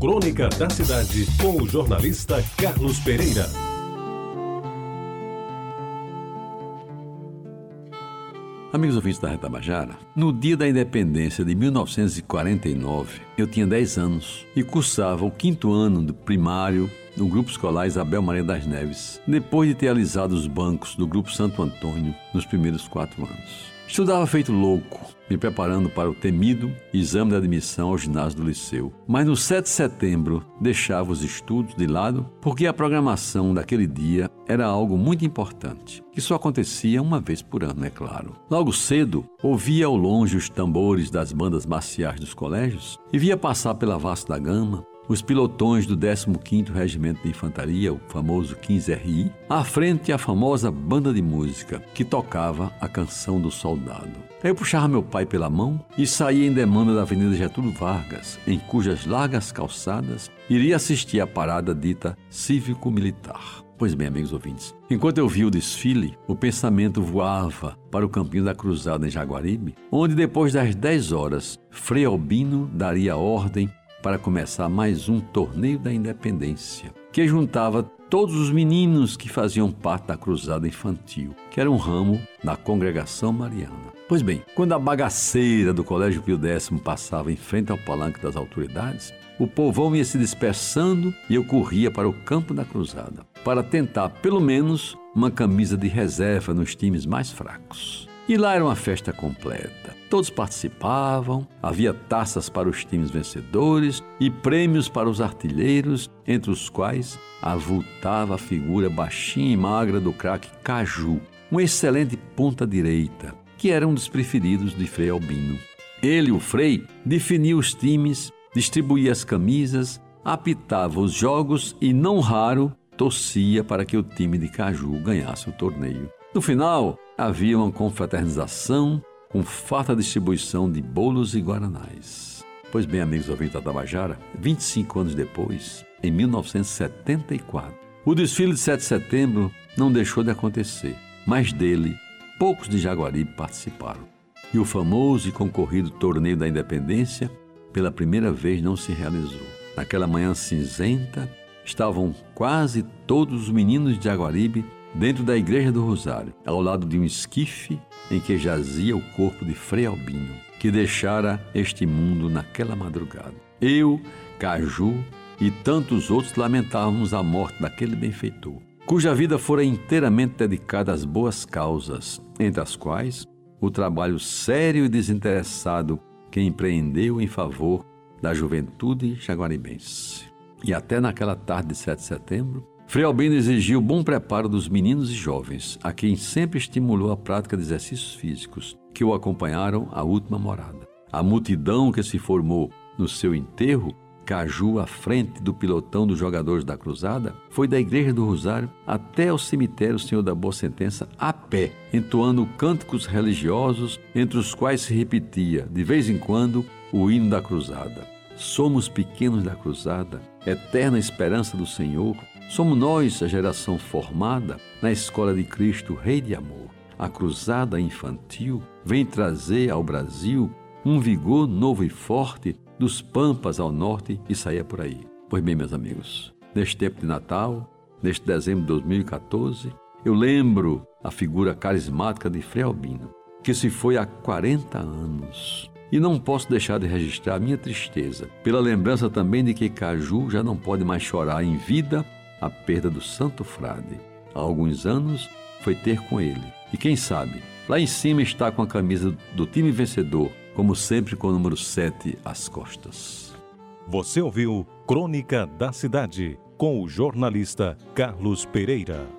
Crônica da Cidade, com o jornalista Carlos Pereira. Amigos ouvintes da Retabajara, no dia da independência de 1949, eu tinha 10 anos e cursava o quinto ano do primário no Grupo Escolar Isabel Maria das Neves, depois de ter alisado os bancos do Grupo Santo Antônio nos primeiros quatro anos. Estudava feito louco, me preparando para o temido exame de admissão ao ginásio do liceu. Mas no 7 de setembro deixava os estudos de lado porque a programação daquele dia era algo muito importante, que só acontecia uma vez por ano, é claro. Logo cedo, ouvia ao longe os tambores das bandas marciais dos colégios e via passar pela Vasta da Gama os pilotões do 15º Regimento de Infantaria, o famoso 15RI, à frente a famosa banda de música que tocava a canção do soldado. Eu puxava meu pai pela mão e saía em demanda da Avenida Getúlio Vargas, em cujas largas calçadas iria assistir à parada dita cívico-militar. Pois bem, amigos ouvintes, enquanto eu via o desfile, o pensamento voava para o campinho da Cruzada em Jaguaribe, onde depois das 10 horas, Frei Albino daria ordem para começar mais um torneio da independência, que juntava todos os meninos que faziam parte da cruzada infantil, que era um ramo da congregação mariana. Pois bem, quando a bagaceira do Colégio Pio X passava em frente ao palanque das autoridades, o povão ia se dispersando e eu corria para o campo da cruzada, para tentar pelo menos uma camisa de reserva nos times mais fracos. E lá era uma festa completa. Todos participavam, havia taças para os times vencedores e prêmios para os artilheiros, entre os quais avultava a figura baixinha e magra do craque Caju, um excelente ponta-direita, que era um dos preferidos de Frei Albino. Ele, o Frei, definia os times, distribuía as camisas, apitava os jogos e, não raro, torcia para que o time de Caju ganhasse o torneio. No final, havia uma confraternização com farta distribuição de bolos e guaranais. Pois bem, amigos ouvintes da Tabajara, 25 anos depois, em 1974, o desfile de 7 de setembro não deixou de acontecer, mas dele, poucos de Jaguaribe participaram. E o famoso e concorrido Torneio da Independência, pela primeira vez, não se realizou. Naquela manhã cinzenta, estavam quase todos os meninos de Jaguaribe dentro da Igreja do Rosário, ao lado de um esquife em que jazia o corpo de Frei Albino, que deixara este mundo naquela madrugada. Eu, Caju e tantos outros lamentávamos a morte daquele benfeitor, cuja vida fora inteiramente dedicada às boas causas, entre as quais o trabalho sério e desinteressado que empreendeu em favor da juventude jaguaribense. E até naquela tarde de 7 de setembro, Frei Albino exigiu bom preparo dos meninos e jovens, a quem sempre estimulou a prática de exercícios físicos, que o acompanharam à última morada. A multidão que se formou no seu enterro, Caju à frente do pilotão dos jogadores da Cruzada, foi da Igreja do Rosário até o cemitério Senhor da Boa Sentença a pé, entoando cânticos religiosos, entre os quais se repetia, de vez em quando, o hino da Cruzada. Somos pequenos da Cruzada, eterna esperança do Senhor, Somos nós a geração formada na escola de Cristo, Rei de Amor. A cruzada infantil vem trazer ao Brasil um vigor novo e forte dos Pampas ao norte e saia por aí. Pois bem, meus amigos, neste tempo de Natal, neste dezembro de 2014, eu lembro a figura carismática de Frei Albino, que se foi há 40 anos. E não posso deixar de registrar a minha tristeza pela lembrança também de que Caju já não pode mais chorar em vida a perda do Santo Frade. Há alguns anos foi ter com ele. E quem sabe, lá em cima está com a camisa do time vencedor, como sempre com o número 7 às costas. Você ouviu Crônica da Cidade com o jornalista Carlos Pereira.